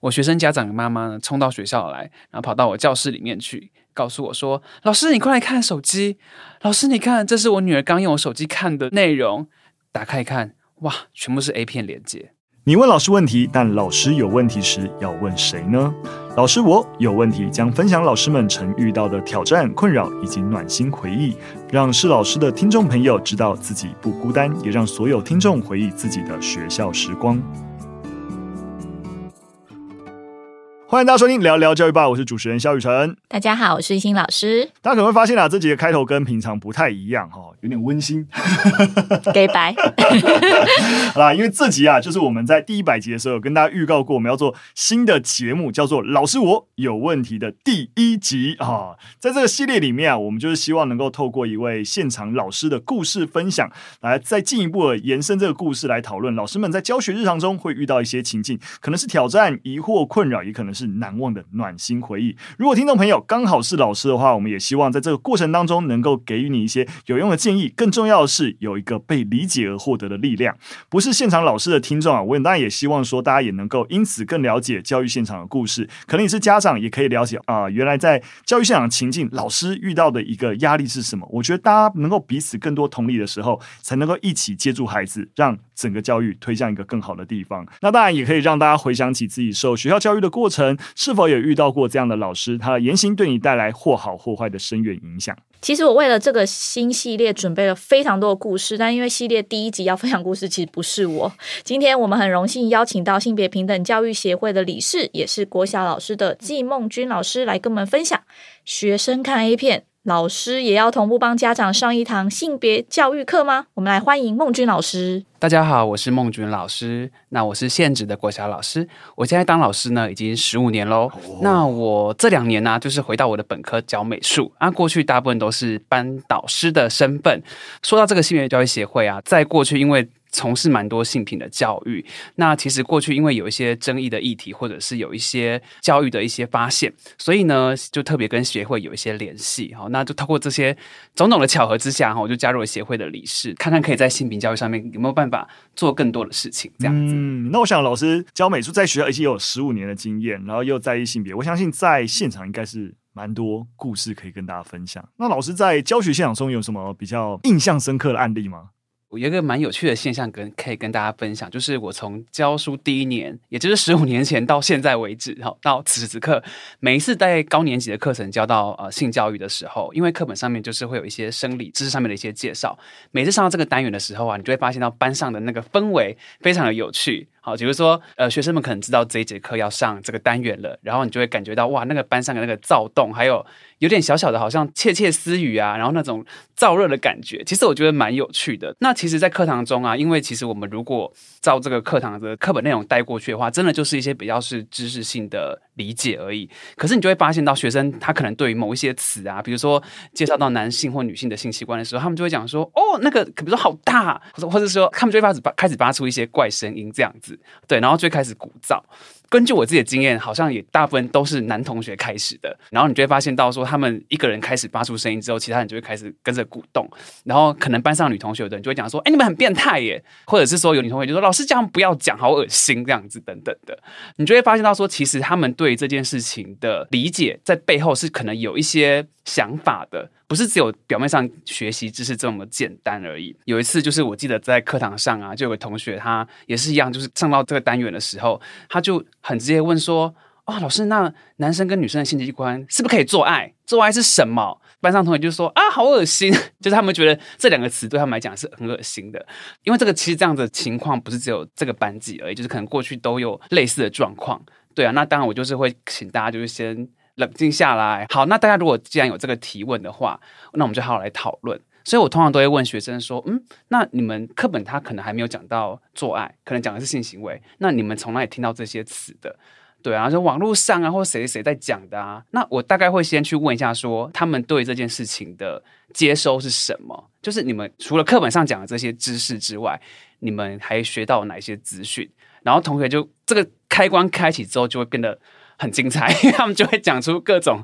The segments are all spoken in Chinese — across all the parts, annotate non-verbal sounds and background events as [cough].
我学生家长的妈妈呢，冲到学校来，然后跑到我教室里面去，告诉我说：“老师，你快来看手机！老师，你看，这是我女儿刚用我手机看的内容。打开一看，哇，全部是 A 片连接。”你问老师问题，但老师有问题时要问谁呢？老师，我有问题，将分享老师们曾遇到的挑战、困扰以及暖心回忆，让是老师的听众朋友知道自己不孤单，也让所有听众回忆自己的学校时光。欢迎大家收听《聊聊教育吧》，我是主持人肖雨辰。大家好，我是一心老师。大家可能会发现啊，这集的开头跟平常不太一样哈，有点温馨。[laughs] 给白。[laughs] 好啦，因为这集啊，就是我们在第一百集的时候有跟大家预告过，我们要做新的节目，叫做《老师我有问题》的第一集啊。在这个系列里面啊，我们就是希望能够透过一位现场老师的故事分享，来再进一步的延伸这个故事来讨论。老师们在教学日常中会遇到一些情境，可能是挑战、疑惑、困扰，也可能是。难忘的暖心回忆。如果听众朋友刚好是老师的话，我们也希望在这个过程当中能够给予你一些有用的建议。更重要的是，有一个被理解而获得的力量。不是现场老师的听众啊，我当然也希望说，大家也能够因此更了解教育现场的故事。可能你是家长，也可以了解啊、原来在教育现场情境，老师遇到的一个压力是什么？我觉得大家能够彼此更多同理的时候，才能够一起接住孩子，让整个教育推向一个更好的地方。那当然也可以让大家回想起自己受学校教育的过程。是否有遇到过这样的老师？他的言行对你带来或好或坏的深远影响？其实我为了这个新系列准备了非常多的故事，但因为系列第一集要分享故事，其实不是我。今天我们很荣幸邀请到性别平等教育协会的理事，也是国小老师的纪梦君老师来跟我们分享学生看 A 片。老师也要同步帮家长上一堂性别教育课吗？我们来欢迎孟君老师。大家好，我是孟君老师。那我是现职的国小老师，我现在当老师呢已经十五年喽。Oh. 那我这两年呢、啊，就是回到我的本科教美术。啊，过去大部分都是班导师的身份。说到这个性别教育协会啊，在过去因为从事蛮多性平的教育，那其实过去因为有一些争议的议题，或者是有一些教育的一些发现，所以呢，就特别跟协会有一些联系。好，那就透过这些种种的巧合之下，哈，我就加入了协会的理事，看看可以在性平教育上面有没有办法做更多的事情。这样子。嗯，那我想老师教美术在学校已经有十五年的经验，然后又在意性别，我相信在现场应该是蛮多故事可以跟大家分享。那老师在教学现场中有什么比较印象深刻的案例吗？我有一个蛮有趣的现象跟可以跟大家分享，就是我从教书第一年，也就是十五年前到现在为止，哈，到此时此刻，每一次在高年级的课程教到呃性教育的时候，因为课本上面就是会有一些生理知识上面的一些介绍，每次上到这个单元的时候啊，你就会发现到班上的那个氛围非常的有趣。好，比如说，呃，学生们可能知道这一节课要上这个单元了，然后你就会感觉到哇，那个班上的那个躁动，还有有点小小的，好像窃窃私语啊，然后那种燥热的感觉，其实我觉得蛮有趣的。那其实，在课堂中啊，因为其实我们如果照这个课堂的课本内容带过去的话，真的就是一些比较是知识性的理解而已。可是你就会发现到学生他可能对于某一些词啊，比如说介绍到男性或女性的性器官的时候，他们就会讲说，哦，那个比如说好大，或者或者说他们就会发始发开始发出一些怪声音这样子。对，然后最开始鼓噪。根据我自己的经验，好像也大部分都是男同学开始的。然后你就会发现到说，他们一个人开始发出声音之后，其他人就会开始跟着鼓动。然后可能班上女同学有的人就会讲说：“哎，你们很变态耶！”或者是说有女同学就说：“老师这样不要讲，好恶心这样子等等的。”你就会发现到说，其实他们对这件事情的理解在背后是可能有一些想法的。不是只有表面上学习知识这么简单而已。有一次，就是我记得在课堂上啊，就有个同学，他也是一样，就是上到这个单元的时候，他就很直接问说：“哦，老师，那男生跟女生的性器官是不是可以做爱？做爱是什么？”班上同学就说：“啊，好恶心！”就是他们觉得这两个词对他们来讲是很恶心的。因为这个其实这样的情况不是只有这个班级而已，就是可能过去都有类似的状况。对啊，那当然我就是会请大家就是先。冷静下来，好，那大家如果既然有这个提问的话，那我们就好好来讨论。所以我通常都会问学生说：“嗯，那你们课本他可能还没有讲到做爱，可能讲的是性行为，那你们从哪里听到这些词的？对啊，就网络上啊，或谁谁在讲的啊？那我大概会先去问一下，说他们对这件事情的接收是什么？就是你们除了课本上讲的这些知识之外，你们还学到哪些资讯？然后同学就这个开关开启之后，就会变得。”很精彩，[laughs] 他们就会讲出各种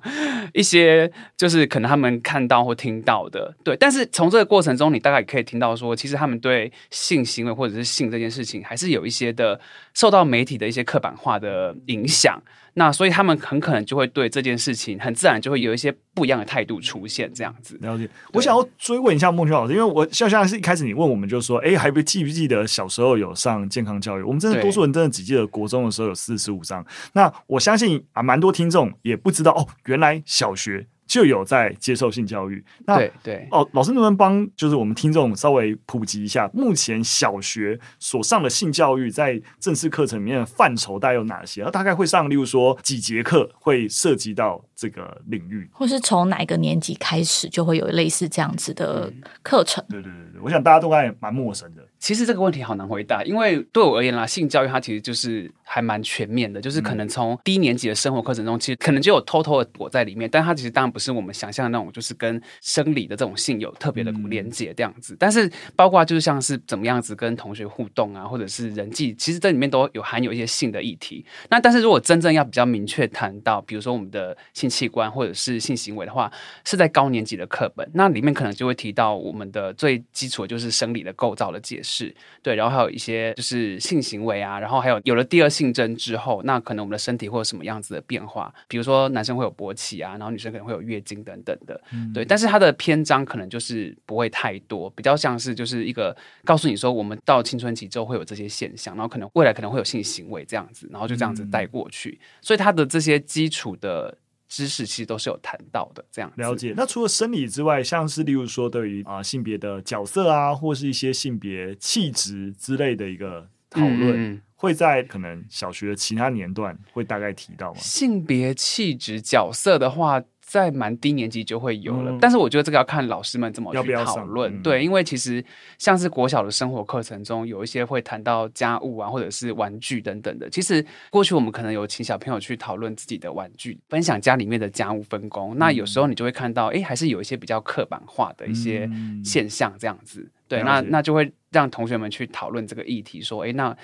一些就是可能他们看到或听到的，对。但是从这个过程中，你大概可以听到说，其实他们对性行为或者是性这件事情，还是有一些的受到媒体的一些刻板化的影响。那所以他们很可能就会对这件事情很自然就会有一些不一样的态度出现，这样子。了解。我想要追问一下孟秋老师，因为我像像是一开始你问我们就说，哎，还不记不记得小时候有上健康教育？我们真的多数人真的只记得国中的时候有四十五章。那我相信啊，蛮多听众也不知道哦，原来小学。就有在接受性教育，那对对哦，老师能不能帮就是我们听众稍微普及一下，目前小学所上的性教育在正式课程里面的范畴大概有哪些？然后大概会上，例如说几节课会涉及到这个领域，或是从哪个年级开始就会有类似这样子的课程？对对对对，我想大家都还蛮陌生的。其实这个问题好难回答，因为对我而言啦，性教育它其实就是还蛮全面的，就是可能从低年级的生活课程中，其实可能就有偷偷的躲在里面，但它其实当然不是我们想象的那种，就是跟生理的这种性有特别的连接这样子。但是包括就是像是怎么样子跟同学互动啊，或者是人际，其实这里面都有含有一些性的议题。那但是如果真正要比较明确谈到，比如说我们的性器官或者是性行为的话，是在高年级的课本，那里面可能就会提到我们的最基础的就是生理的构造的解释。对，然后还有一些就是性行为啊，然后还有有了第二性征之后，那可能我们的身体会有什么样子的变化？比如说男生会有勃起啊，然后女生可能会有月经等等的。嗯、对，但是它的篇章可能就是不会太多，比较像是就是一个告诉你说，我们到青春期之后会有这些现象，然后可能未来可能会有性行为这样子，然后就这样子带过去。嗯、所以它的这些基础的。知识其实都是有谈到的，这样了解。那除了生理之外，像是例如说对于啊、呃、性别的角色啊，或是一些性别气质之类的一个讨论，嗯、会在可能小学的其他年段会大概提到吗？性别气质角色的话。在蛮低年级就会有了，嗯、但是我觉得这个要看老师们怎么去讨论。嗯、对，因为其实像是国小的生活课程中，有一些会谈到家务啊，或者是玩具等等的。其实过去我们可能有请小朋友去讨论自己的玩具，分享家里面的家务分工。嗯、那有时候你就会看到，哎，还是有一些比较刻板化的一些现象这样子。嗯、对，那那就会让同学们去讨论这个议题，说，哎，那。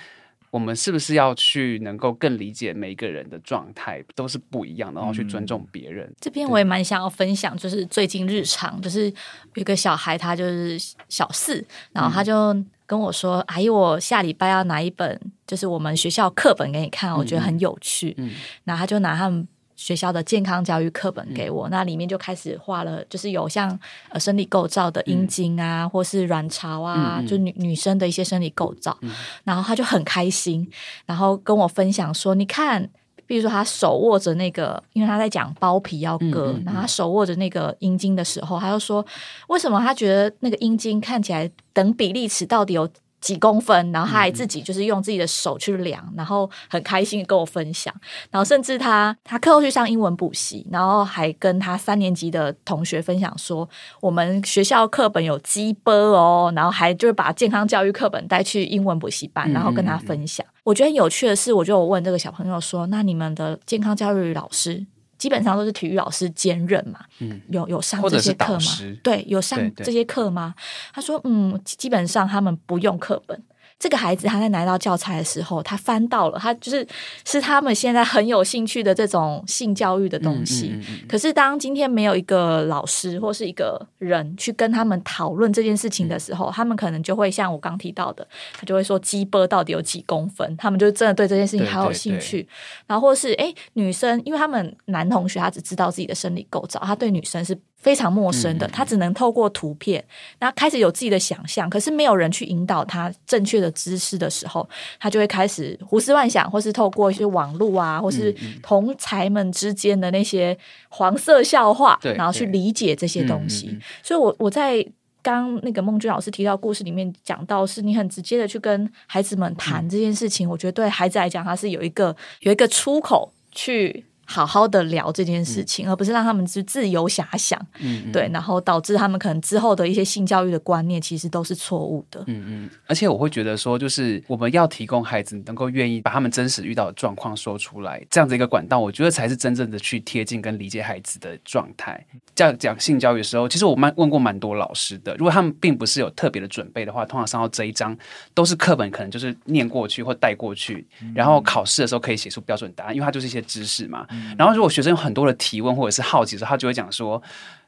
我们是不是要去能够更理解每一个人的状态都是不一样的，然后去尊重别人？嗯、这边我也蛮想要分享，就是最近日常，就是有个小孩，他就是小四，然后他就跟我说：“嗯、阿姨，我下礼拜要拿一本，就是我们学校课本给你看，我觉得很有趣。嗯”嗯，然后他就拿他们。学校的健康教育课本给我，嗯、那里面就开始画了，就是有像呃生理构造的阴茎啊，嗯、或是卵巢啊，嗯、就女女生的一些生理构造。嗯、然后他就很开心，然后跟我分享说：“你看，比如说他手握着那个，因为他在讲包皮要割，然后他手握着那个阴茎的时候，他就说，为什么他觉得那个阴茎看起来等比例尺到底有？”几公分，然后他还自己就是用自己的手去量，嗯、然后很开心的跟我分享，然后甚至他他课后去上英文补习，然后还跟他三年级的同学分享说，我们学校课本有鸡波哦，然后还就是把健康教育课本带去英文补习班，然后跟他分享。嗯嗯嗯，我觉得很有趣的是，我就问这个小朋友说，那你们的健康教育老师？基本上都是体育老师兼任嘛，嗯，有有上这些课吗？对，有上这些课吗？他说，嗯，基本上他们不用课本。这个孩子他在拿到教材的时候，他翻到了，他就是是他们现在很有兴趣的这种性教育的东西。嗯嗯嗯、可是当今天没有一个老师或是一个人去跟他们讨论这件事情的时候，嗯、他们可能就会像我刚提到的，他就会说鸡波到底有几公分？他们就真的对这件事情好有兴趣。对对对，然后或是诶女生，因为他们男同学他只知道自己的生理构造，他对女生是。非常陌生的，他只能透过图片，那开始有自己的想象，可是没有人去引导他正确的知识的时候，他就会开始胡思乱想，或是透过一些网络啊，或是同才们之间的那些黄色笑话，然后去理解这些东西。所以我我在刚那个孟娟老师提到故事里面讲到，是你很直接的去跟孩子们谈这件事情，我觉得对孩子来讲，他是有一个有一个出口去。好好的聊这件事情，嗯、而不是让他们去自由遐想，嗯嗯对，然后导致他们可能之后的一些性教育的观念其实都是错误的。嗯嗯，而且我会觉得说，就是我们要提供孩子能够愿意把他们真实遇到的状况说出来，这样子一个管道，我觉得才是真正的去贴近跟理解孩子的状态。在讲性教育的时候，其实我蛮问过蛮多老师的，如果他们并不是有特别的准备的话，通常上到这一章都是课本可能就是念过去或带过去，然后考试的时候可以写出标准答案，因为它就是一些知识嘛。嗯、然后如果学生有很多的提问或者是好奇的时候，他就会讲说。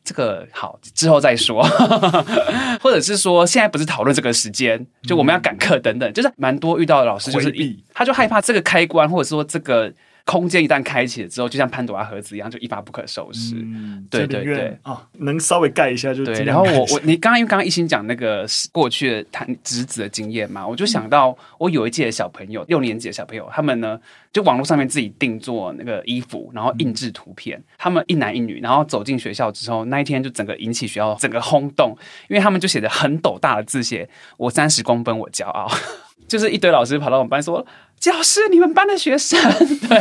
这个好，之后再说，[laughs] 或者是说现在不是讨论这个时间，就我们要赶课等等，就是蛮多遇到的老师就是一，他就害怕这个开关，或者说这个。空间一旦开启了之后，就像潘多拉盒子一样，就一发不可收拾。嗯、对对对，啊，能稍微盖一下就对。然后我我你刚刚因为刚刚一心讲那个过去的谈侄子的经验嘛，我就想到我有一届的小朋友，六年级的小朋友，他们呢就网络上面自己定做那个衣服，然后印制图片，嗯、他们一男一女，然后走进学校之后，那一天就整个引起学校整个轰动，因为他们就写着很斗大的字写“我三十公分，我骄傲”。[laughs] 就是一堆老师跑到我们班说：“姜老师，你们班的学生。[laughs] ”对，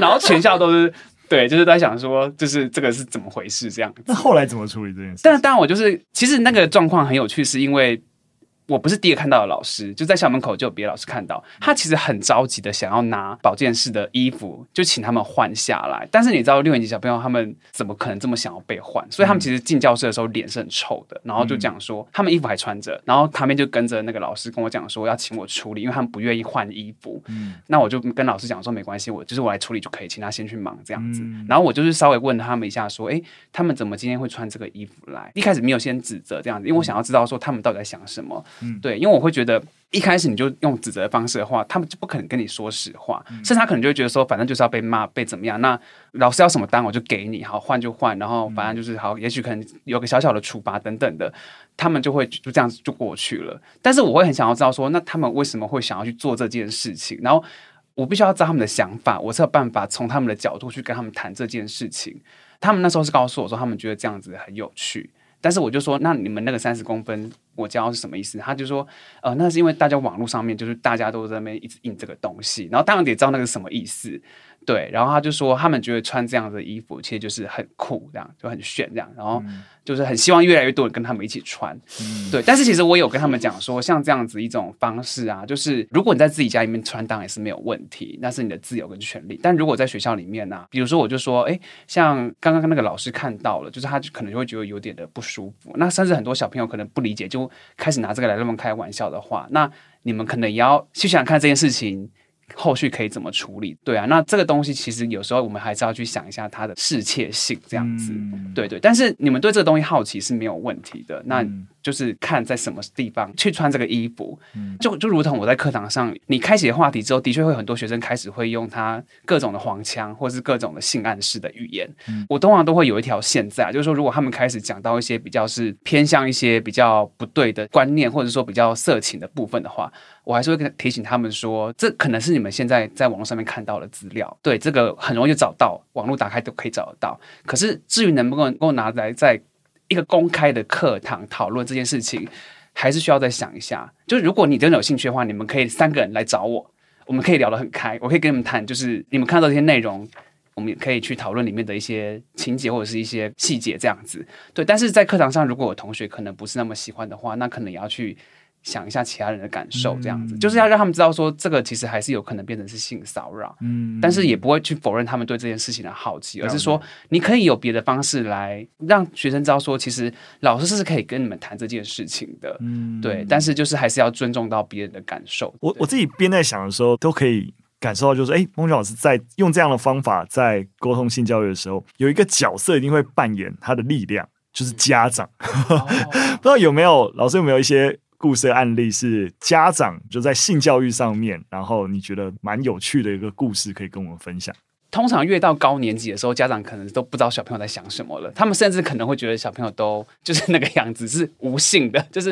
然后全校都是对，就是在想说，就是这个是怎么回事这样。那后来怎么处理这件事？但是当然，我就是其实那个状况很有趣，是因为。我不是第一个看到的老师，就在校门口就有别的老师看到，他其实很着急的想要拿保健室的衣服，就请他们换下来。但是你知道六年级小朋友他们怎么可能这么想要被换？所以他们其实进教室的时候脸是很臭的，然后就讲说他们衣服还穿着，然后旁边就跟着那个老师跟我讲说要请我处理，因为他们不愿意换衣服。嗯，那我就跟老师讲说没关系，我就是我来处理就可以，请他先去忙这样子。然后我就是稍微问他们一下说，诶，他们怎么今天会穿这个衣服来？一开始没有先指责这样子，因为我想要知道说他们到底在想什么。嗯，对，因为我会。觉得一开始你就用指责的方式的话，他们就不可能跟你说实话，甚至他可能就会觉得说，反正就是要被骂，被怎么样？那老师要什么单我就给你，好换就换，然后反正就是好，也许可能有个小小的处罚等等的，他们就会就这样子就过去了。但是我会很想要知道说，那他们为什么会想要去做这件事情？然后我必须要知道他们的想法，我才有办法从他们的角度去跟他们谈这件事情。他们那时候是告诉我说，他们觉得这样子很有趣。但是我就说，那你们那个三十公分，我教是什么意思？他就说，呃，那是因为大家网络上面就是大家都在那边一直印这个东西，然后当然得知道那个是什么意思。对，然后他就说，他们觉得穿这样的衣服其实就是很酷，这样就很炫，这样，然后就是很希望越来越多人跟他们一起穿。嗯、对，但是其实我有跟他们讲说，像这样子一种方式啊，就是如果你在自己家里面穿，当然是没有问题，那是你的自由跟权利。但如果在学校里面呢、啊，比如说我就说，哎，像刚刚跟那个老师看到了，就是他就可能就会觉得有点的不舒服。那甚至很多小朋友可能不理解，就开始拿这个来乱开玩笑的话，那你们可能也要去想想看这件事情。后续可以怎么处理？对啊，那这个东西其实有时候我们还是要去想一下它的适切性，这样子，嗯、对对。但是你们对这个东西好奇是没有问题的，那就是看在什么地方去穿这个衣服。嗯、就就如同我在课堂上，你开启了话题之后，的确会很多学生开始会用他各种的黄腔，或是各种的性暗示的语言。嗯、我通常都会有一条线在，就是说如果他们开始讲到一些比较是偏向一些比较不对的观念，或者说比较色情的部分的话。我还是会跟提醒他们说，这可能是你们现在在网络上面看到的资料，对，这个很容易就找到，网络打开都可以找得到。可是至于能不能够拿来在一个公开的课堂讨论这件事情，还是需要再想一下。就如果你真的有兴趣的话，你们可以三个人来找我，我们可以聊得很开，我可以跟你们谈，就是你们看到这些内容，我们也可以去讨论里面的一些情节或者是一些细节这样子。对，但是在课堂上，如果有同学可能不是那么喜欢的话，那可能也要去。想一下其他人的感受，这样子、嗯、就是要让他们知道说，这个其实还是有可能变成是性骚扰，嗯，但是也不会去否认他们对这件事情的好奇，嗯、而是说你可以有别的方式来让学生知道说，其实老师是可以跟你们谈这件事情的，嗯，对，但是就是还是要尊重到别人的感受。我我自己边在想的时候，都可以感受到，就是哎，孟老师在用这样的方法在沟通性教育的时候，有一个角色一定会扮演他的力量，就是家长。嗯、[laughs] 不知道有没有老师有没有一些？故事案例是家长就在性教育上面，然后你觉得蛮有趣的一个故事，可以跟我们分享。通常越到高年级的时候，家长可能都不知道小朋友在想什么了。他们甚至可能会觉得小朋友都就是那个样子，是无性的，就是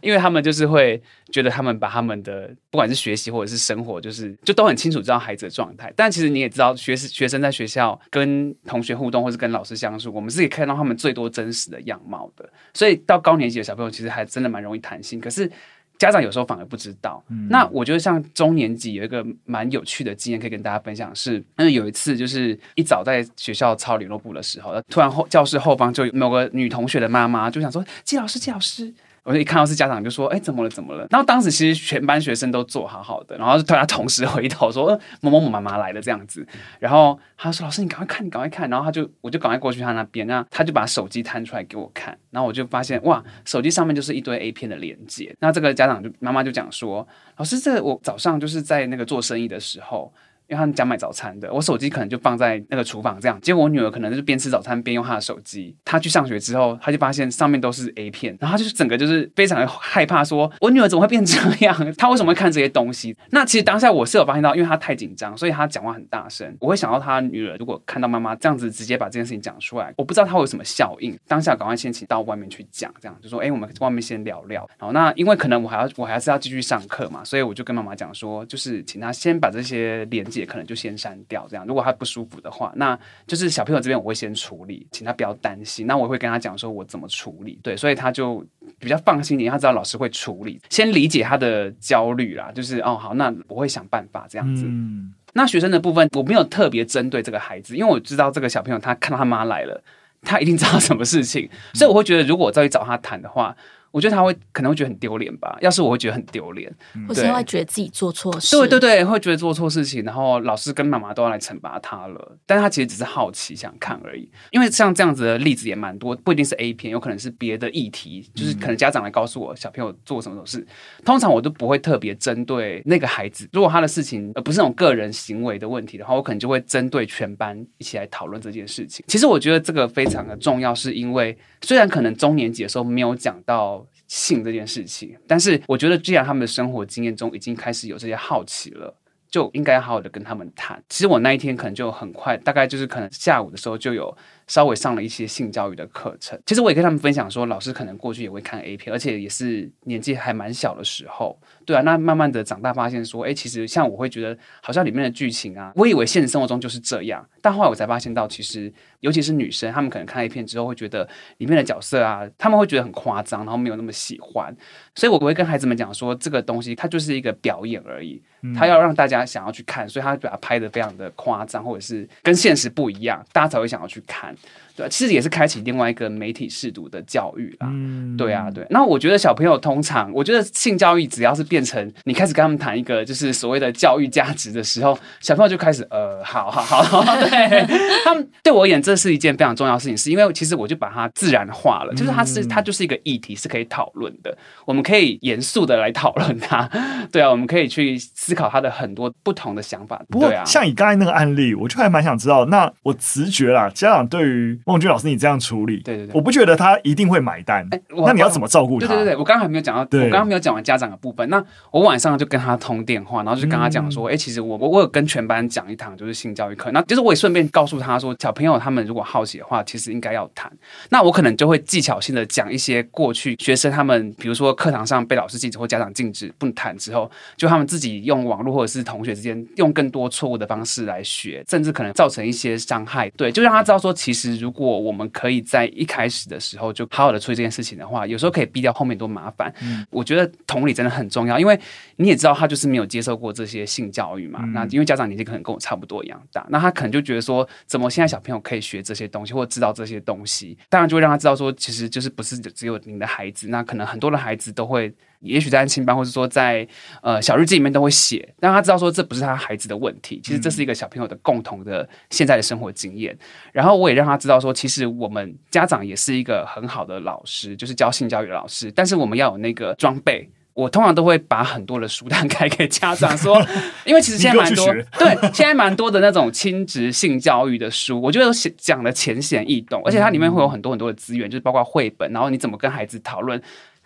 因为他们就是会觉得他们把他们的不管是学习或者是生活，就是就都很清楚知道孩子的状态。但其实你也知道，学学生在学校跟同学互动，或是跟老师相处，我们是可以看到他们最多真实的样貌的。所以到高年级的小朋友，其实还真的蛮容易谈性。可是。家长有时候反而不知道。嗯、那我觉得像中年级有一个蛮有趣的经验可以跟大家分享是，是有一次就是一早在学校抄联络部的时候，突然后教室后方就有某个女同学的妈妈就想说：“季老师，季老师。”我就一看到是家长，就说：“哎，怎么了？怎么了？”然后当时其实全班学生都坐好好的，然后大家同时回头说：“某某某妈妈来了。”这样子。然后他说：“老师，你赶快看，你赶快看。”然后他就我就赶快过去他那边，那他就把手机摊出来给我看。然后我就发现哇，手机上面就是一堆 A 片的连接。那这个家长就妈妈就讲说：“老师，这我早上就是在那个做生意的时候。”因为他们家买早餐的，我手机可能就放在那个厨房这样。结果我女儿可能就是边吃早餐边用她的手机。她去上学之后，她就发现上面都是 A 片，然后她就是整个就是非常的害怕说，我女儿怎么会变这样？[laughs] 她为什么会看这些东西？那其实当下我是有发现到，因为她太紧张，所以她讲话很大声。我会想到她女儿如果看到妈妈这样子直接把这件事情讲出来，我不知道她会有什么效应。当下赶快先请到外面去讲，这样就说，哎，我们外面先聊聊。然后那因为可能我还要我还是要继续上课嘛，所以我就跟妈妈讲说，就是请她先把这些连接可能就先删。掉这样，如果他不舒服的话，那就是小朋友这边我会先处理，请他不要担心。那我会跟他讲说我怎么处理，对，所以他就比较放心一点，他知道老师会处理，先理解他的焦虑啦，就是哦好，那我会想办法这样子。嗯，那学生的部分我没有特别针对这个孩子，因为我知道这个小朋友他看到他妈来了，他一定知道什么事情，所以我会觉得如果我再去找他谈的话。我觉得他会可能会觉得很丢脸吧，要是我会觉得很丢脸，或是会觉得自己做错事。对对对，会觉得做错事情，然后老师跟妈妈都要来惩罚他了。但是他其实只是好奇想看而已，因为像这样子的例子也蛮多，不一定是 A 片，有可能是别的议题，就是可能家长来告诉我小朋友做什么事，通常我都不会特别针对那个孩子。如果他的事情而不是那种个人行为的问题的话，我可能就会针对全班一起来讨论这件事情。其实我觉得这个非常的重要，是因为虽然可能中年级的时候没有讲到。性这件事情，但是我觉得，既然他们的生活经验中已经开始有这些好奇了，就应该好好的跟他们谈。其实我那一天可能就很快，大概就是可能下午的时候就有稍微上了一些性教育的课程。其实我也跟他们分享说，老师可能过去也会看 A 片，而且也是年纪还蛮小的时候。对啊，那慢慢的长大，发现说，哎，其实像我会觉得，好像里面的剧情啊，我以为现实生活中就是这样，但后来我才发现到，其实尤其是女生，她们可能看 A 片之后，会觉得里面的角色啊，她们会觉得很夸张，然后没有那么喜欢。所以我会跟孩子们讲说，这个东西它就是一个表演而已，它要让大家想要去看，所以他把它拍的非常的夸张，或者是跟现实不一样，大家才会想要去看。time. 对，其实也是开启另外一个媒体试读的教育啦。嗯，对啊，对。那我觉得小朋友通常，我觉得性教育只要是变成你开始跟他们谈一个就是所谓的教育价值的时候，小朋友就开始呃，好好好，[laughs] 对他们对我而言，这是一件非常重要的事情，是因为其实我就把它自然化了，就是它是它就是一个议题，是可以讨论的，我们可以严肃的来讨论它。对啊，我们可以去思考他的很多不同的想法。不过，像你刚才那个案例，我就还蛮想知道，那我直觉啦，家长对于孟君老师你这样处理，对对对，我不觉得他一定会买单。欸、那你要怎么照顾他？对对对，我刚刚还没有讲到，对我刚刚没有讲完家长的部分。那我晚上就跟他通电话，然后就跟他讲说，哎、嗯欸，其实我我我有跟全班讲一堂就是性教育课，那就是我也顺便告诉他说，小朋友他们如果好奇的话，其实应该要谈。那我可能就会技巧性的讲一些过去学生他们，比如说课堂上被老师禁止或家长禁止不谈之后，就他们自己用网络或者是同学之间用更多错误的方式来学，甚至可能造成一些伤害。对，就让他知道说，其实如果我们可以。在一开始的时候就好好的处理这件事情的话，有时候可以避掉后面多麻烦。嗯，我觉得同理真的很重要，因为你也知道他就是没有接受过这些性教育嘛。嗯、那因为家长年纪可能跟我差不多一样大，那他可能就觉得说，怎么现在小朋友可以学这些东西或知道这些东西？当然就会让他知道说，其实就是不是只有您的孩子，那可能很多的孩子都会。也许在安亲班，或者说在呃小日记里面都会写，让他知道说这不是他孩子的问题，其实这是一个小朋友的共同的现在的生活经验。然后我也让他知道说，其实我们家长也是一个很好的老师，就是教性教育的老师，但是我们要有那个装备。我通常都会把很多的书单开给家长说，因为其实现在蛮多，对，现在蛮多的那种亲职性教育的书，我觉得讲的浅显易懂，而且它里面会有很多很多的资源，就是包括绘本，然后你怎么跟孩子讨论。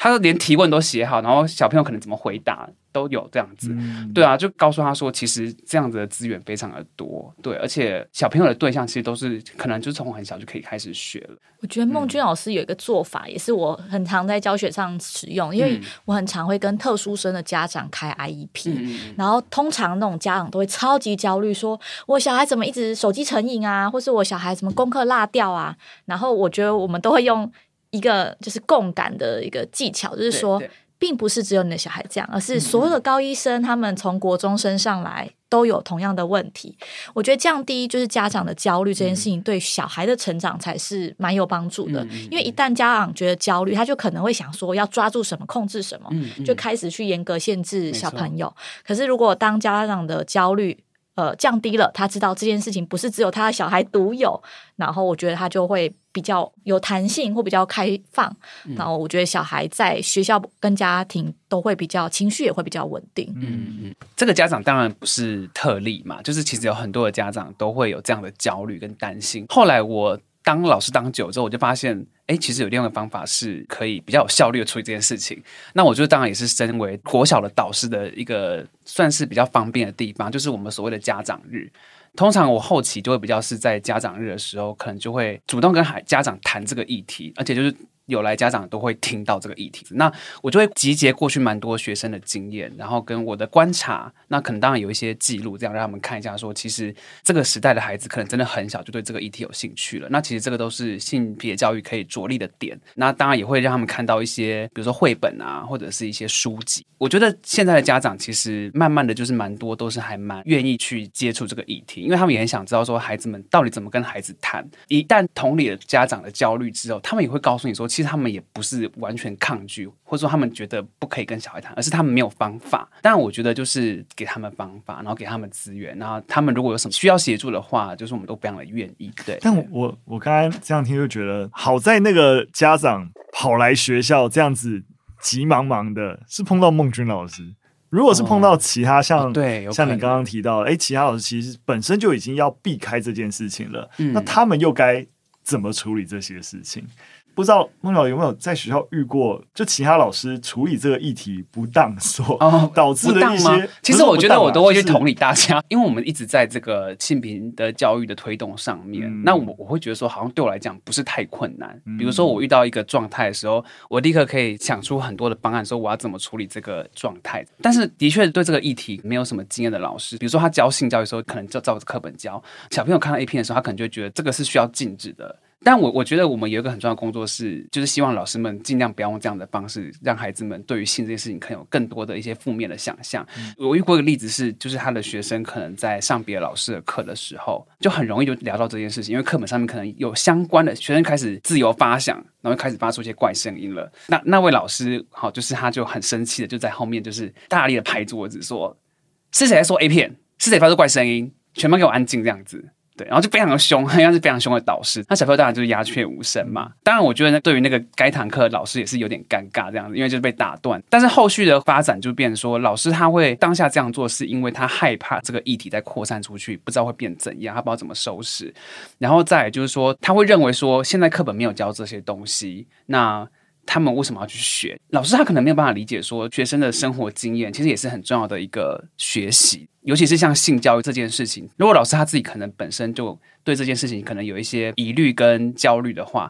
他连提问都写好，然后小朋友可能怎么回答都有这样子，嗯、对啊，就告诉他说，其实这样子的资源非常的多，对，而且小朋友的对象其实都是可能就从很小就可以开始学了。我觉得孟君老师有一个做法，也是我很常在教学上使用，因为我很常会跟特殊生的家长开 IEP，、嗯、然后通常那种家长都会超级焦虑，说我小孩怎么一直手机成瘾啊，或是我小孩怎么功课落掉啊，然后我觉得我们都会用。一个就是共感的一个技巧，就是说，并不是只有你的小孩这样，而是所有的高一生，他们从国中升上来都有同样的问题。我觉得降低就是家长的焦虑这件事情，对小孩的成长才是蛮有帮助的。因为一旦家长觉得焦虑，他就可能会想说要抓住什么，控制什么，就开始去严格限制小朋友。可是如果当家长的焦虑呃降低了，他知道这件事情不是只有他的小孩独有，然后我觉得他就会比较有弹性或比较开放，嗯、然后我觉得小孩在学校跟家庭都会比较情绪也会比较稳定。嗯嗯，这个家长当然不是特例嘛，就是其实有很多的家长都会有这样的焦虑跟担心。后来我当老师当久之后，我就发现。哎，其实有另外一个方法是可以比较有效率的处理这件事情。那我就当然也是身为国小的导师的一个算是比较方便的地方，就是我们所谓的家长日。通常我后期就会比较是在家长日的时候，可能就会主动跟孩家长谈这个议题，而且就是。有来家长都会听到这个议题，那我就会集结过去蛮多学生的经验，然后跟我的观察，那可能当然有一些记录，这样让他们看一下，说其实这个时代的孩子可能真的很小就对这个议题有兴趣了。那其实这个都是性别教育可以着力的点。那当然也会让他们看到一些，比如说绘本啊，或者是一些书籍。我觉得现在的家长其实慢慢的就是蛮多都是还蛮愿意去接触这个议题，因为他们也很想知道说孩子们到底怎么跟孩子谈。一旦同理了家长的焦虑之后，他们也会告诉你说，其实他们也不是完全抗拒，或者说他们觉得不可以跟小孩谈，而是他们没有方法。但我觉得就是给他们方法，然后给他们资源，然后他们如果有什么需要协助的话，就是我们都非常的愿意。对，但我我刚才这样听就觉得，好在那个家长跑来学校这样子急忙忙的，是碰到孟君老师。如果是碰到其他像、哦、对像你刚刚提到，哎，其他老师其实本身就已经要避开这件事情了，嗯、那他们又该怎么处理这些事情？不知道孟老有没有在学校遇过，就其他老师处理这个议题不当所导致的一些、哦。其实我觉得我都会去同理大家，就是、因为我们一直在这个性平的教育的推动上面。嗯、那我我会觉得说，好像对我来讲不是太困难。嗯、比如说我遇到一个状态的时候，我立刻可以想出很多的方案，说我要怎么处理这个状态。但是的确对这个议题没有什么经验的老师，比如说他教性教育的时候，可能就照着课本教。小朋友看到 A 片的时候，他可能就会觉得这个是需要禁止的。但我我觉得我们有一个很重要的工作是，就是希望老师们尽量不要用这样的方式，让孩子们对于性这件事情可能有更多的一些负面的想象。嗯、我遇过一个例子是，就是他的学生可能在上别的老师的课的时候，就很容易就聊到这件事情，因为课本上面可能有相关的学生开始自由发想，然后开始发出一些怪声音了。那那位老师好，就是他就很生气的就在后面就是大力的拍桌子说：“是谁在说 A 片？是谁发出怪声音？全班给我安静！”这样子。然后就非常的凶，[laughs] 应该是非常凶的导师。那小朋友当然就是鸦雀无声嘛。当然，我觉得呢，对于那个该堂课的老师也是有点尴尬这样子，因为就是被打断。但是后续的发展就变成说，老师他会当下这样做，是因为他害怕这个议题再扩散出去，不知道会变怎样，他不知道怎么收拾。然后再就是说，他会认为说，现在课本没有教这些东西，那。他们为什么要去学？老师他可能没有办法理解，说学生的生活经验其实也是很重要的一个学习，尤其是像性教育这件事情。如果老师他自己可能本身就对这件事情可能有一些疑虑跟焦虑的话，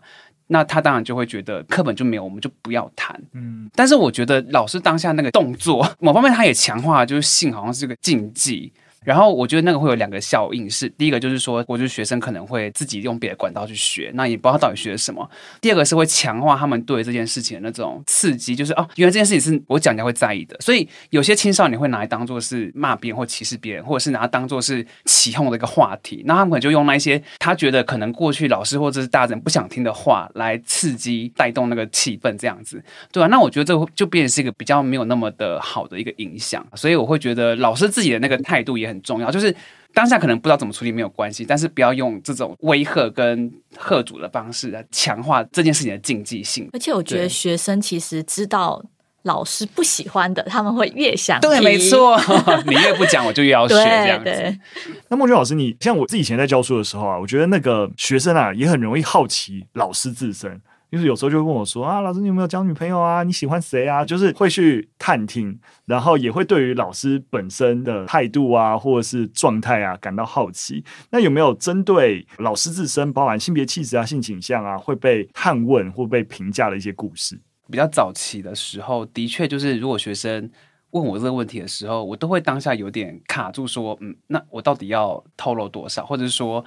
那他当然就会觉得课本就没有，我们就不要谈。嗯，但是我觉得老师当下那个动作，某方面他也强化，就是性好像是个禁忌。然后我觉得那个会有两个效应，是第一个就是说，我觉得学生可能会自己用别的管道去学，那也不知道到底学了什么。第二个是会强化他们对这件事情的那种刺激，就是哦，原来这件事情是我讲人家会在意的。所以有些青少年会拿来当做是骂别人或歧视别人，或者是拿它当做是起哄的一个话题。那他们可能就用那些他觉得可能过去老师或者是大人不想听的话来刺激带动那个气氛，这样子，对吧？那我觉得这就变成是一个比较没有那么的好的一个影响。所以我会觉得老师自己的那个态度也很重要，就是当下可能不知道怎么处理没有关系，但是不要用这种威吓跟吓阻的方式来强化这件事情的禁忌性。而且我觉得学生其实知道老师不喜欢的，他们会越想对，没错，[laughs] 你越不讲，我就越要学这样子。[laughs] 那孟君老师，你像我自己以前在教书的时候啊，我觉得那个学生啊也很容易好奇老师自身。就是有时候就会问我说啊，老师你有没有交女朋友啊？你喜欢谁啊？就是会去探听，然后也会对于老师本身的态度啊，或者是状态啊感到好奇。那有没有针对老师自身，包含性别气质啊、性倾向啊，会被探问或被评价的一些故事？比较早期的时候，的确就是如果学生问我这个问题的时候，我都会当下有点卡住，说嗯，那我到底要透露多少，或者是说。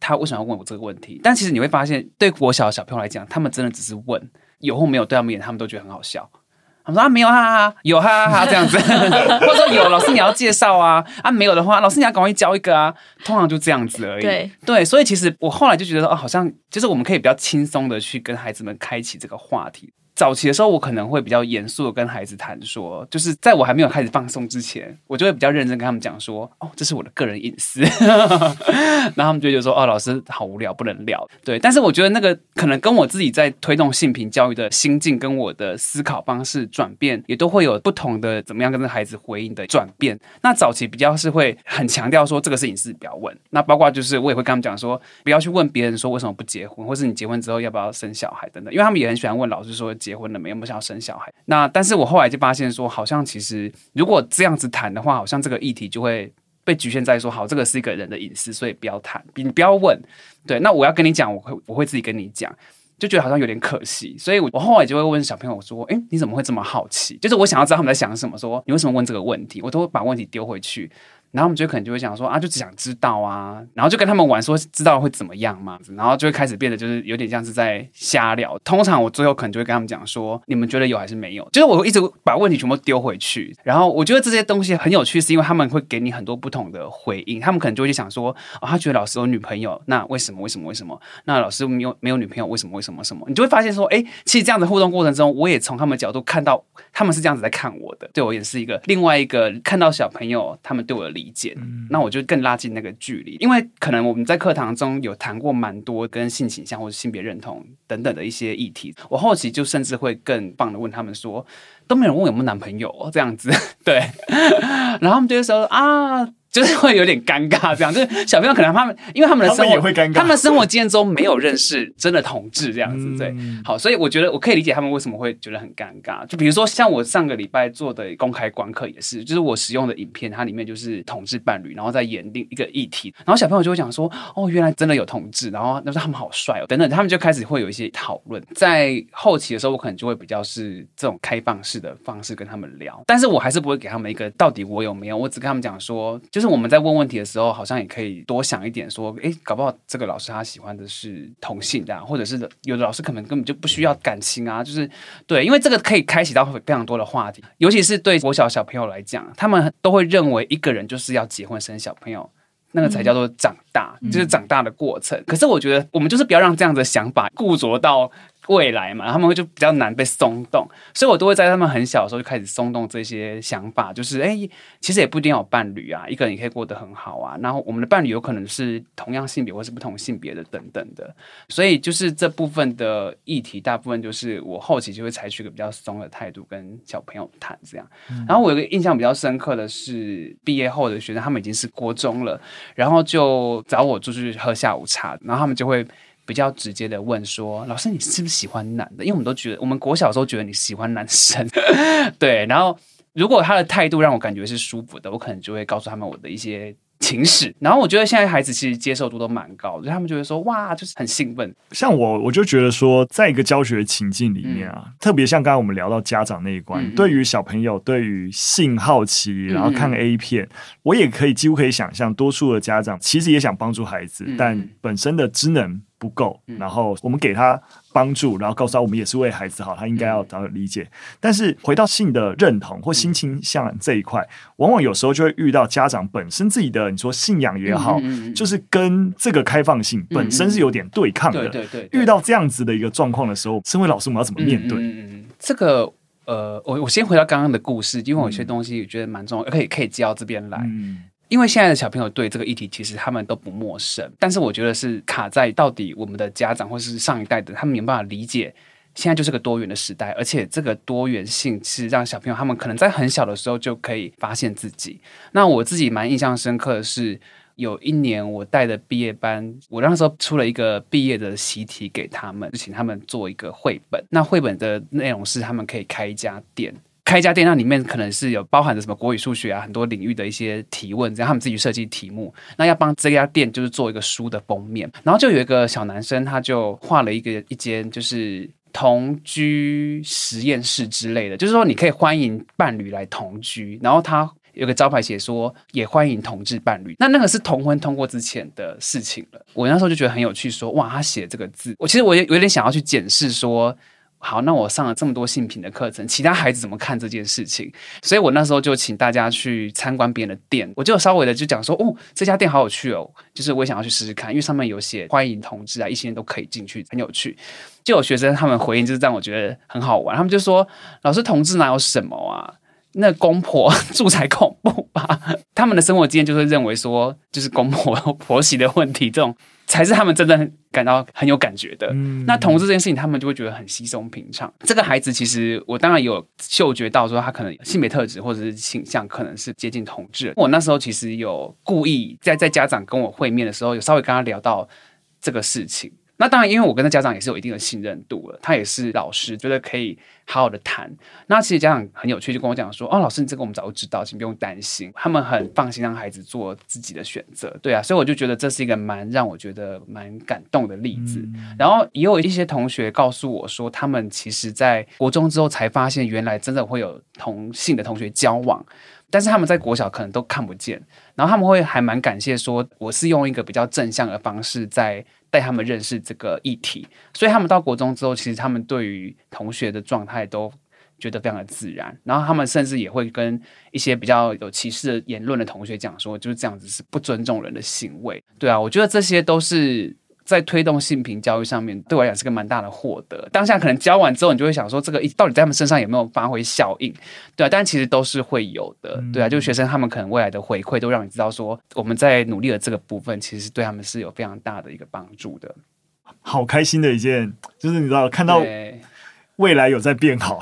他为什么要问我这个问题？但其实你会发现，对国小的小朋友来讲，他们真的只是问，有或没有对他们而言，他们都觉得很好笑。他们说啊，没有哈哈哈，有哈哈哈这样子，[laughs] 或者说有老师你要介绍啊，啊没有的话，老师你要赶快教一个啊，通常就这样子而已。对对，所以其实我后来就觉得说，哦，好像就是我们可以比较轻松的去跟孩子们开启这个话题。早期的时候，我可能会比较严肃的跟孩子谈说，就是在我还没有开始放松之前，我就会比较认真跟他们讲说，哦，这是我的个人隐私。[laughs] 然后他们就觉得说，哦，老师好无聊，不能聊。对，但是我觉得那个可能跟我自己在推动性平教育的心境跟我的思考方式转变，也都会有不同的怎么样跟孩子回应的转变。那早期比较是会很强调说，这个是隐私，不要问。那包括就是我也会跟他们讲说，不要去问别人说为什么不结婚，或是你结婚之后要不要生小孩等等，因为他们也很喜欢问老师说。结婚了没有？没有想要生小孩？那但是我后来就发现说，好像其实如果这样子谈的话，好像这个议题就会被局限在说，好，这个是一个人的隐私，所以不要谈，你不要问。对，那我要跟你讲，我会我会自己跟你讲，就觉得好像有点可惜，所以我我后来就会问小朋友说，诶，你怎么会这么好奇？就是我想要知道他们在想什么，说你为什么问这个问题？我都会把问题丢回去。然后我们就可能就会想说啊，就只想知道啊，然后就跟他们玩，说知道会怎么样嘛，然后就会开始变得就是有点像是在瞎聊。通常我最后可能就会跟他们讲说，你们觉得有还是没有？就是我一直把问题全部丢回去。然后我觉得这些东西很有趣，是因为他们会给你很多不同的回应。他们可能就会去想说，哦，他觉得老师有女朋友，那为什么？为什么？为什么？那老师没有没有女朋友，为什么？为什么？什么？你就会发现说，哎，其实这样的互动过程中，我也从他们角度看到他们是这样子在看我的，对我也是一个另外一个看到小朋友他们对我的理解。那那我就更拉近那个距离，因为可能我们在课堂中有谈过蛮多跟性倾向或者性别认同等等的一些议题。我后期就甚至会更棒的问他们说，都没有人问有没有男朋友哦，这样子，[laughs] 对。然后他们就会说啊。就是会有点尴尬，这样 [laughs] 就是小朋友可能他们，因为他们的生活，他们也会尴尬，他们的生活经验中没有认识真的同志这样子，对，好，所以我觉得我可以理解他们为什么会觉得很尴尬。就比如说像我上个礼拜做的公开观课也是，就是我使用的影片，它里面就是同志伴侣，然后再演另一个议题，然后小朋友就会讲说，哦，原来真的有同志，然后那说他们好帅哦，等等，他们就开始会有一些讨论。在后期的时候，我可能就会比较是这种开放式的方式跟他们聊，但是我还是不会给他们一个到底我有没有，我只跟他们讲说，就是我们在问问题的时候，好像也可以多想一点，说，诶，搞不好这个老师他喜欢的是同性的，或者是有的老师可能根本就不需要感情啊，就是对，因为这个可以开启到非常多的话题，尤其是对国小小朋友来讲，他们都会认为一个人就是要结婚生小朋友，那个才叫做长大，嗯、就是长大的过程。可是我觉得，我们就是不要让这样的想法固着到。未来嘛，他们会就比较难被松动，所以我都会在他们很小的时候就开始松动这些想法，就是哎，其实也不一定要有伴侣啊，一个人也可以过得很好啊。然后我们的伴侣有可能是同样性别或是不同性别的等等的，所以就是这部分的议题，大部分就是我后期就会采取一个比较松的态度跟小朋友谈这样。然后我有个印象比较深刻的是，毕业后的学生他们已经是国中了，然后就找我出去喝下午茶，然后他们就会。比较直接的问说：“老师，你是不是喜欢男的？”因为我们都觉得，我们国小时候觉得你喜欢男生，[laughs] 对。然后，如果他的态度让我感觉是舒服的，我可能就会告诉他们我的一些情史。然后，我觉得现在孩子其实接受度都蛮高的，所以他们就会说：“哇，就是很兴奋。”像我，我就觉得说，在一个教学情境里面啊，嗯、特别像刚刚我们聊到家长那一关，嗯、对于小朋友对于性好奇，然后看 A 片，嗯、我也可以几乎可以想象，多数的家长其实也想帮助孩子，嗯、但本身的职能。不够，然后我们给他帮助，然后告诉他我们也是为孩子好，他应该要得到理解。嗯、但是回到性的认同或性倾向这一块，往往有时候就会遇到家长本身自己的你说信仰也好，就是跟这个开放性本身是有点对抗的。对对对。遇到这样子的一个状况的时候，身为老师我们要怎么面对？这个呃，我我先回到刚刚的故事，因为我有些东西我觉得蛮重要，可以可以接到这边来。嗯因为现在的小朋友对这个议题其实他们都不陌生，但是我觉得是卡在到底我们的家长或是上一代的他们没有办法理解，现在就是个多元的时代，而且这个多元性是让小朋友他们可能在很小的时候就可以发现自己。那我自己蛮印象深刻的是，有一年我带的毕业班，我那时候出了一个毕业的习题给他们，就请他们做一个绘本。那绘本的内容是他们可以开一家店。开一家店，那里面可能是有包含着什么国语、数学啊，很多领域的一些提问，这样他们自己设计题目。那要帮这家店就是做一个书的封面，然后就有一个小男生，他就画了一个一间就是同居实验室之类的，就是说你可以欢迎伴侣来同居，然后他有个招牌写说也欢迎同志伴侣。那那个是同婚通过之前的事情了。我那时候就觉得很有趣说，说哇，他写这个字，我其实我也有点想要去检视说。好，那我上了这么多性品的课程，其他孩子怎么看这件事情？所以我那时候就请大家去参观别人的店，我就稍微的就讲说，哦，这家店好有趣哦，就是我想要去试试看，因为上面有写欢迎同志啊，一些人都可以进去，很有趣。就有学生他们回应就是让我觉得很好玩，他们就说，老师，同志哪有什么啊？那公婆 [laughs] 住才恐怖吧？[laughs] 他们的生活经验就是认为说，就是公婆 [laughs] 婆媳的问题，这种才是他们真正感到很有感觉的。嗯、那同志这件事情，他们就会觉得很稀松平常。这个孩子其实，我当然有嗅觉到说，他可能性别特质或者是倾向可能是接近同志。我那时候其实有故意在在家长跟我会面的时候，有稍微跟他聊到这个事情。那当然，因为我跟他家长也是有一定的信任度了，他也是老师，觉得可以好好的谈。那其实家长很有趣，就跟我讲说：“哦，老师，你这个我们早就知道，请不用担心。”他们很放心让孩子做自己的选择。对啊，所以我就觉得这是一个蛮让我觉得蛮感动的例子。嗯、然后也有一些同学告诉我说，他们其实在国中之后才发现，原来真的会有同性的同学交往。但是他们在国小可能都看不见，然后他们会还蛮感谢说，我是用一个比较正向的方式在带他们认识这个议题，所以他们到国中之后，其实他们对于同学的状态都觉得非常的自然，然后他们甚至也会跟一些比较有歧视的言论的同学讲说，就是这样子是不尊重人的行为。对啊，我觉得这些都是。在推动性平教育上面，对我来讲是个蛮大的获得。当下可能教完之后，你就会想说，这个到底在他们身上有没有发挥效应？对啊，但其实都是会有的。对啊，就学生他们可能未来的回馈都让你知道，说我们在努力的这个部分，其实对他们是有非常大的一个帮助的。好开心的一件，就是你知道看到未来有在变好，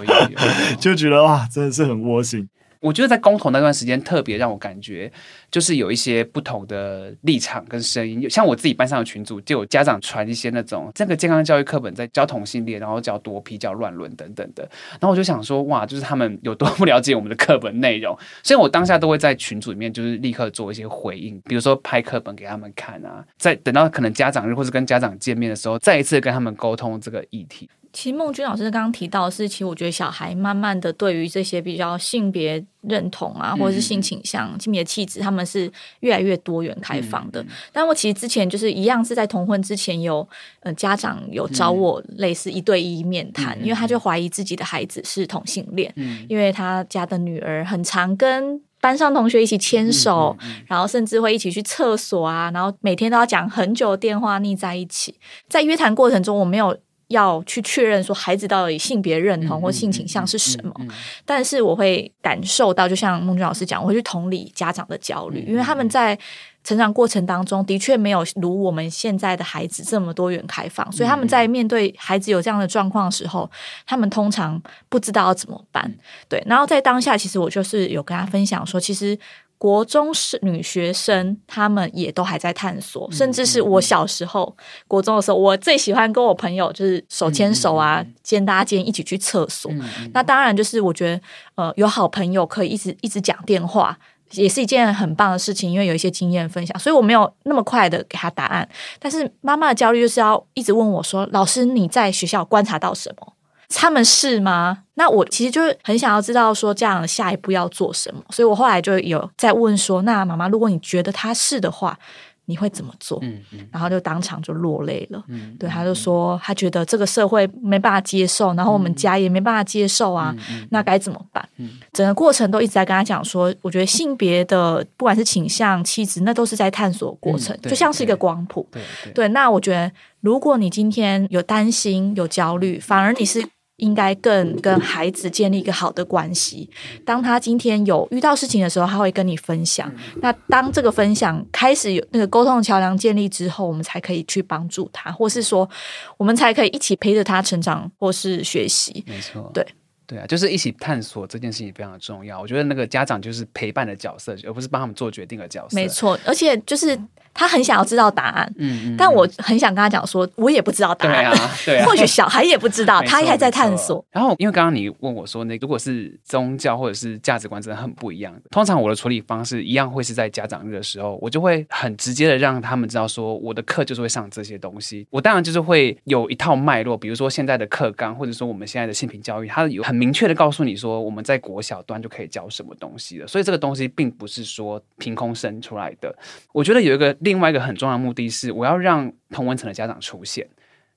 [laughs] 就觉得哇，真的是很窝心。我觉得在公投那段时间，特别让我感觉就是有一些不同的立场跟声音。像我自己班上的群组，就有家长传一些那种这个健康教育课本在教同性恋，然后教多批、教乱伦等等的。然后我就想说，哇，就是他们有多 [laughs] 不了解我们的课本内容。所以我当下都会在群组里面，就是立刻做一些回应，比如说拍课本给他们看啊。在等到可能家长日或是跟家长见面的时候，再一次跟他们沟通这个议题。其实孟君老师刚刚提到的是，其实我觉得小孩慢慢的对于这些比较性别认同啊，或者是性倾向、性别气质，他们是越来越多元开放的。但我其实之前就是一样是在同婚之前有呃家长有找我类似一对一面谈，因为他就怀疑自己的孩子是同性恋，因为他家的女儿很常跟班上同学一起牵手，然后甚至会一起去厕所啊，然后每天都要讲很久的电话腻在一起。在约谈过程中，我没有。要去确认说孩子到底性别认同或性倾向是什么，嗯嗯嗯嗯、但是我会感受到，就像孟君老师讲，我会去同理家长的焦虑，因为他们在成长过程当中的确没有如我们现在的孩子这么多元开放，所以他们在面对孩子有这样的状况的时候，他们通常不知道要怎么办。对，然后在当下，其实我就是有跟他分享说，其实。国中是女学生，她们也都还在探索，甚至是我小时候国中的时候，我最喜欢跟我朋友就是手牵手啊，肩搭肩一起去厕所。那当然就是我觉得，呃，有好朋友可以一直一直讲电话，也是一件很棒的事情，因为有一些经验分享，所以我没有那么快的给他答案。但是妈妈的焦虑就是要一直问我说：“老师，你在学校观察到什么？”他们是吗？那我其实就是很想要知道说，这样下一步要做什么，所以我后来就有在问说，那妈妈，如果你觉得他是的话，你会怎么做？嗯嗯，然后就当场就落泪了。嗯，对，他就说他觉得这个社会没办法接受，然后我们家也没办法接受啊，那该怎么办？嗯，整个过程都一直在跟他讲说，我觉得性别的不管是倾向、气质，那都是在探索过程，就像是一个光谱。对对，那我觉得如果你今天有担心、有焦虑，反而你是。应该更跟孩子建立一个好的关系。当他今天有遇到事情的时候，他会跟你分享。那当这个分享开始有那个沟通的桥梁建立之后，我们才可以去帮助他，或是说，我们才可以一起陪着他成长，或是学习。没错，对对啊，就是一起探索这件事情非常的重要。我觉得那个家长就是陪伴的角色，而不是帮他们做决定的角色。没错，而且就是。他很想要知道答案，嗯，但我很想跟他讲说，我也不知道答案，对啊，对啊，[laughs] 或许小孩也不知道，[laughs] 他还在探索。然后，因为刚刚你问我说，那如果是宗教或者是价值观真的很不一样的，通常我的处理方式一样会是在家长日的时候，我就会很直接的让他们知道说，我的课就是会上这些东西。我当然就是会有一套脉络，比如说现在的课纲，或者说我们现在的性平教育，它有很明确的告诉你说，我们在国小端就可以教什么东西了。所以这个东西并不是说凭空生出来的。我觉得有一个另外一个很重要的。目的是我要让同文层的家长出现，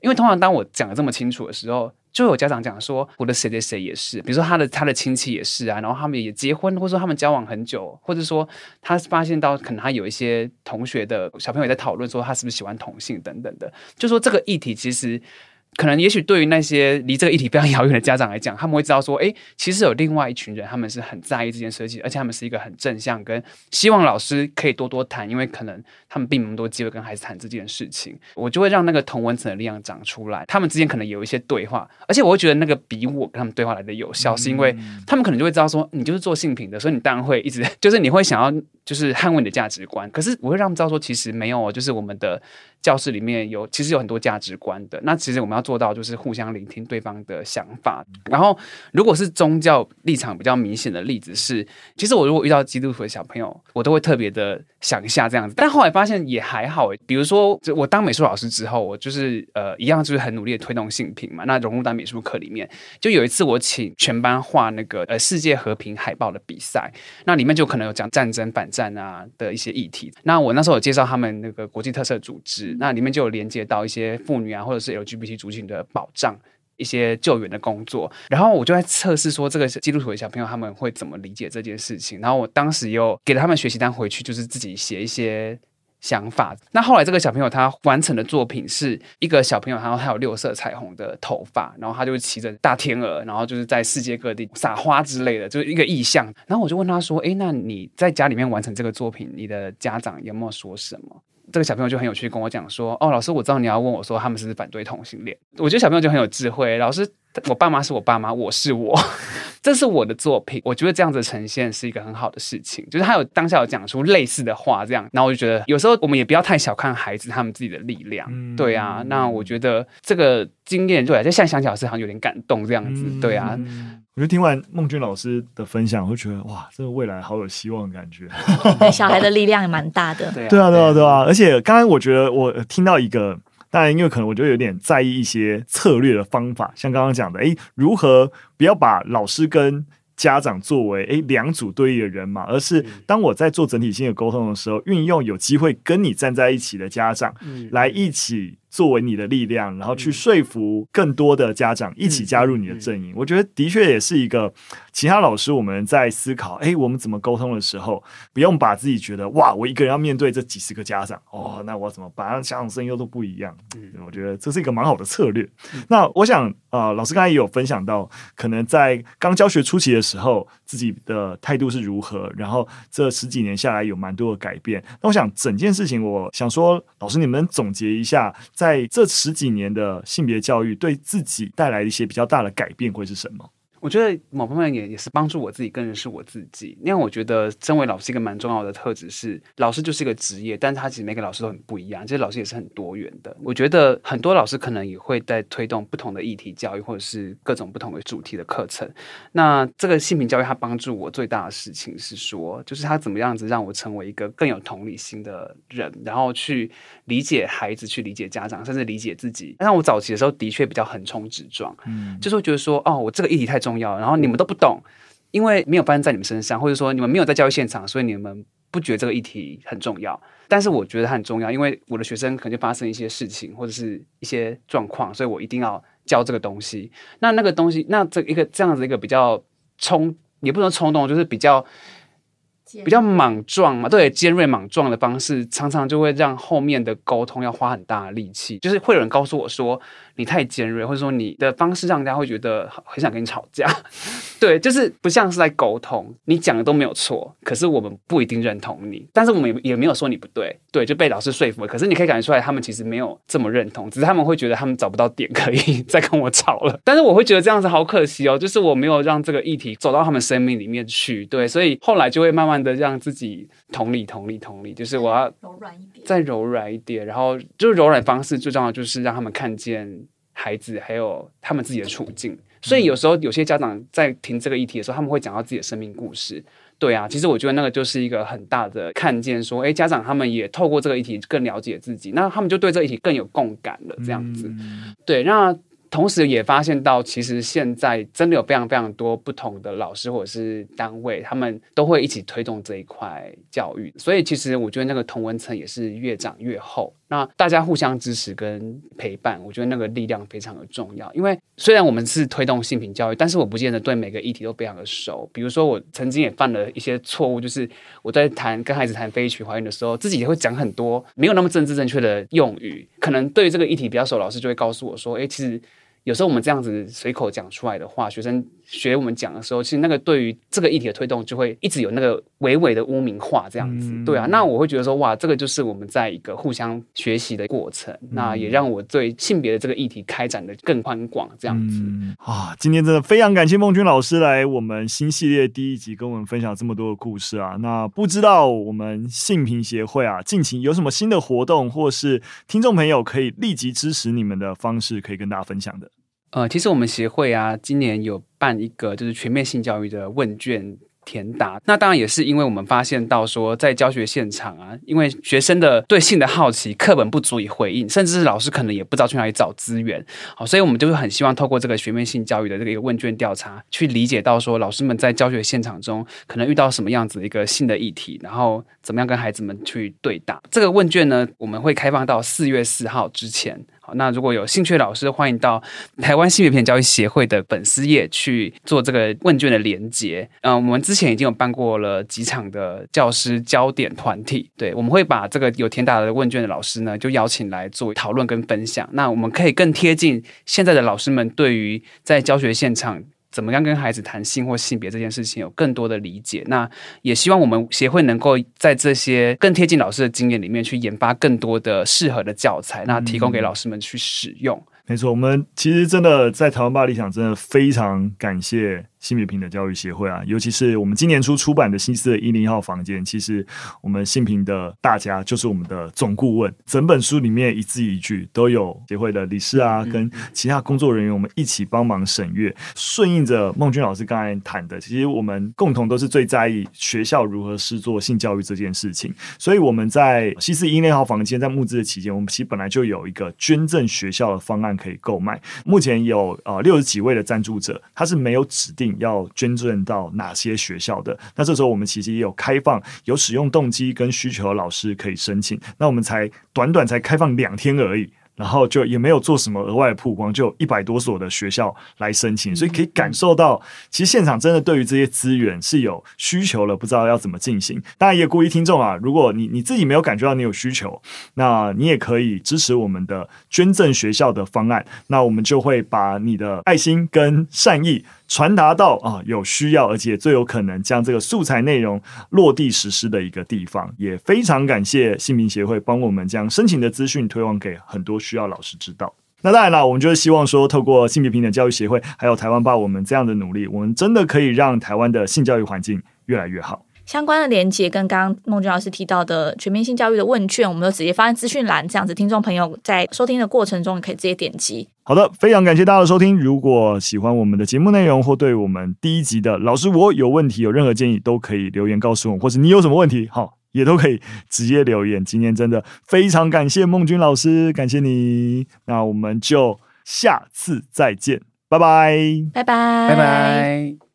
因为通常当我讲得这么清楚的时候，就有家长讲说，我的谁谁谁也是，比如说他的他的亲戚也是啊，然后他们也结婚，或者说他们交往很久，或者说他发现到可能他有一些同学的小朋友也在讨论说他是不是喜欢同性等等的，就说这个议题其实。可能也许对于那些离这个议题非常遥远的家长来讲，他们会知道说，哎，其实有另外一群人，他们是很在意这件事情，而且他们是一个很正向，跟希望老师可以多多谈，因为可能他们并没有多机会跟孩子谈这件事情。我就会让那个同文层的力量长出来，他们之间可能有一些对话，而且我会觉得那个比我跟他们对话来的有效，是因为他们可能就会知道说，你就是做性平的，所以你当然会一直就是你会想要就是捍卫你的价值观。可是我会让他们知道说，其实没有，就是我们的。教室里面有其实有很多价值观的，那其实我们要做到就是互相聆听对方的想法。然后，如果是宗教立场比较明显的例子是，其实我如果遇到基督徒的小朋友，我都会特别的想一下这样子。但后来发现也还好，比如说，就我当美术老师之后，我就是呃一样就是很努力的推动性平嘛。那融入到美术课里面，就有一次我请全班画那个呃世界和平海报的比赛，那里面就可能有讲战争、反战啊的一些议题。那我那时候有介绍他们那个国际特色组织。那里面就有连接到一些妇女啊，或者是 LGBT 族群的保障、一些救援的工作。然后我就在测试说，这个基督徒的小朋友他们会怎么理解这件事情。然后我当时又给了他们学习单回去，就是自己写一些想法。那后来这个小朋友他完成的作品是一个小朋友，然后他有六色彩虹的头发，然后他就骑着大天鹅，然后就是在世界各地撒花之类的，就是一个意象。然后我就问他说：“诶，那你在家里面完成这个作品，你的家长有没有说什么？”这个小朋友就很有趣，跟我讲说：“哦，老师，我知道你要问我说他们是不是反对同性恋。我觉得小朋友就很有智慧。老师，我爸妈是我爸妈，我是我，[laughs] 这是我的作品。我觉得这样子呈现是一个很好的事情。就是他有当下有讲出类似的话，这样，然后我就觉得有时候我们也不要太小看孩子他们自己的力量。嗯、对啊，那我觉得这个经验对，就现在想起来是好像有点感动这样子。嗯、对啊。”我就听完孟君老师的分享，我就觉得哇，这个未来好有希望的感觉。小孩的力量也蛮大的。[laughs] 对啊，对啊，对啊，对啊。而且刚刚我觉得我听到一个，当然因为可能我就有点在意一些策略的方法，像刚刚讲的，诶，如何不要把老师跟家长作为诶两组对立的人嘛，而是当我在做整体性的沟通的时候，运用有机会跟你站在一起的家长来一起。作为你的力量，然后去说服更多的家长一起加入你的阵营，我觉得的确也是一个其他老师我们在思考，哎，我们怎么沟通的时候，不用把自己觉得哇，我一个人要面对这几十个家长，哦，那我怎么办？家长声音又都不一样，嗯，我觉得这是一个蛮好的策略。那我想，呃，老师刚才也有分享到，可能在刚教学初期的时候，自己的态度是如何，然后这十几年下来有蛮多的改变。那我想整件事情，我想说，老师你们总结一下。在这十几年的性别教育，对自己带来一些比较大的改变会是什么？我觉得某方面也也是帮助我自己更认识我自己。因为我觉得身为老师一个蛮重要的特质是，老师就是一个职业，但是他其实每个老师都很不一样。其实老师也是很多元的。我觉得很多老师可能也会在推动不同的议题教育，或者是各种不同的主题的课程。那这个性平教育，它帮助我最大的事情是说，就是他怎么样子让我成为一个更有同理心的人，然后去理解孩子，去理解家长，甚至理解自己。那我早期的时候的确比较横冲直撞，嗯，就是会觉得说，哦，我这个议题太重。重要，然后你们都不懂，因为没有发生在你们身上，或者说你们没有在教育现场，所以你们不觉得这个议题很重要。但是我觉得它很重要，因为我的学生可能就发生一些事情或者是一些状况，所以我一定要教这个东西。那那个东西，那这一个这样子一个比较冲，也不能冲动，就是比较比较莽撞嘛，对，尖锐莽撞的方式，常常就会让后面的沟通要花很大的力气。就是会有人告诉我说。你太尖锐，或者说你的方式让人家会觉得很想跟你吵架，[laughs] 对，就是不像是在沟通。你讲的都没有错，可是我们不一定认同你，但是我们也也没有说你不对，对，就被老师说服了。可是你可以感觉出来，他们其实没有这么认同，只是他们会觉得他们找不到点可以 [laughs] 再跟我吵了。但是我会觉得这样子好可惜哦，就是我没有让这个议题走到他们生命里面去，对，所以后来就会慢慢的让自己同理、同理、同理，就是我要柔软一点，再柔软一点，然后就是柔软方式最重要就是让他们看见。孩子还有他们自己的处境，所以有时候有些家长在听这个议题的时候，他们会讲到自己的生命故事。对啊，其实我觉得那个就是一个很大的看见，说，诶，家长他们也透过这个议题更了解自己，那他们就对这个议题更有共感了。这样子，对，那同时也发现到，其实现在真的有非常非常多不同的老师或者是单位，他们都会一起推动这一块教育。所以其实我觉得那个同文层也是越长越厚。那大家互相支持跟陪伴，我觉得那个力量非常的重要。因为虽然我们是推动性平教育，但是我不见得对每个议题都非常的熟。比如说，我曾经也犯了一些错误，就是我在谈跟孩子谈非预期怀孕的时候，自己也会讲很多没有那么政治正确的用语。可能对于这个议题比较熟，老师就会告诉我说：“诶，其实。”有时候我们这样子随口讲出来的话，学生学我们讲的时候，其实那个对于这个议题的推动，就会一直有那个微微的污名化这样子。对啊，那我会觉得说，哇，这个就是我们在一个互相学习的过程，那也让我对性别的这个议题开展的更宽广这样子。啊，今天真的非常感谢孟君老师来我们新系列第一集跟我们分享这么多的故事啊。那不知道我们性平协会啊，近期有什么新的活动，或是听众朋友可以立即支持你们的方式，可以跟大家分享的。呃，其实我们协会啊，今年有办一个就是全面性教育的问卷填答。那当然也是因为我们发现到说，在教学现场啊，因为学生的对性的好奇，课本不足以回应，甚至是老师可能也不知道去哪里找资源。好，所以我们就是很希望透过这个全面性教育的这个一个问卷调查，去理解到说，老师们在教学现场中可能遇到什么样子的一个性的议题，然后怎么样跟孩子们去对答。这个问卷呢，我们会开放到四月四号之前。那如果有兴趣的老师，欢迎到台湾性别片教育协会的粉丝页去做这个问卷的连接。嗯，我们之前已经有办过了几场的教师焦点团体，对，我们会把这个有填答的问卷的老师呢，就邀请来做讨论跟分享。那我们可以更贴近现在的老师们对于在教学现场。怎么样跟孩子谈性或性别这件事情有更多的理解？那也希望我们协会能够在这些更贴近老师的经验里面去研发更多的适合的教材，那提供给老师们去使用。嗯，没错，我们其实真的在台湾吧理想真的非常感谢。性别平等教育协会啊，尤其是我们今年初出版的新四的一零一号房间，其实我们性平的大家就是我们的总顾问，整本书里面一字一句都有协会的理事啊，跟其他工作人员，我们一起帮忙审阅。顺应着孟君老师刚才谈的，其实我们共同都是最在意学校如何施做性教育这件事情，所以我们在新四一零一号房间在募资的期间，我们其实本来就有一个捐赠学校的方案可以购买，目前有呃六十几位的赞助者，他是没有指定。要捐赠到哪些学校的？那这时候我们其实也有开放，有使用动机跟需求的老师可以申请。那我们才短短才开放两天而已。然后就也没有做什么额外的曝光，就一百多所的学校来申请，所以可以感受到，其实现场真的对于这些资源是有需求了，不知道要怎么进行。当然也鼓励听众啊，如果你你自己没有感觉到你有需求，那你也可以支持我们的捐赠学校的方案，那我们就会把你的爱心跟善意传达到啊有需要而且最有可能将这个素材内容落地实施的一个地方。也非常感谢性平协会帮我们将申请的资讯推广给很多。需要老师知道。那当然了，我们就是希望说，透过性别平等教育协会，还有台湾吧，我们这样的努力，我们真的可以让台湾的性教育环境越来越好。相关的连接跟刚刚孟君老师提到的全面性教育的问卷，我们都直接放在资讯栏，这样子听众朋友在收听的过程中，可以直接点击。好的，非常感谢大家的收听。如果喜欢我们的节目内容，或对我们第一集的老师我有问题，有任何建议，都可以留言告诉我，或是你有什么问题，好。也都可以直接留言。今天真的非常感谢孟君老师，感谢你。那我们就下次再见，拜拜，拜拜，拜拜。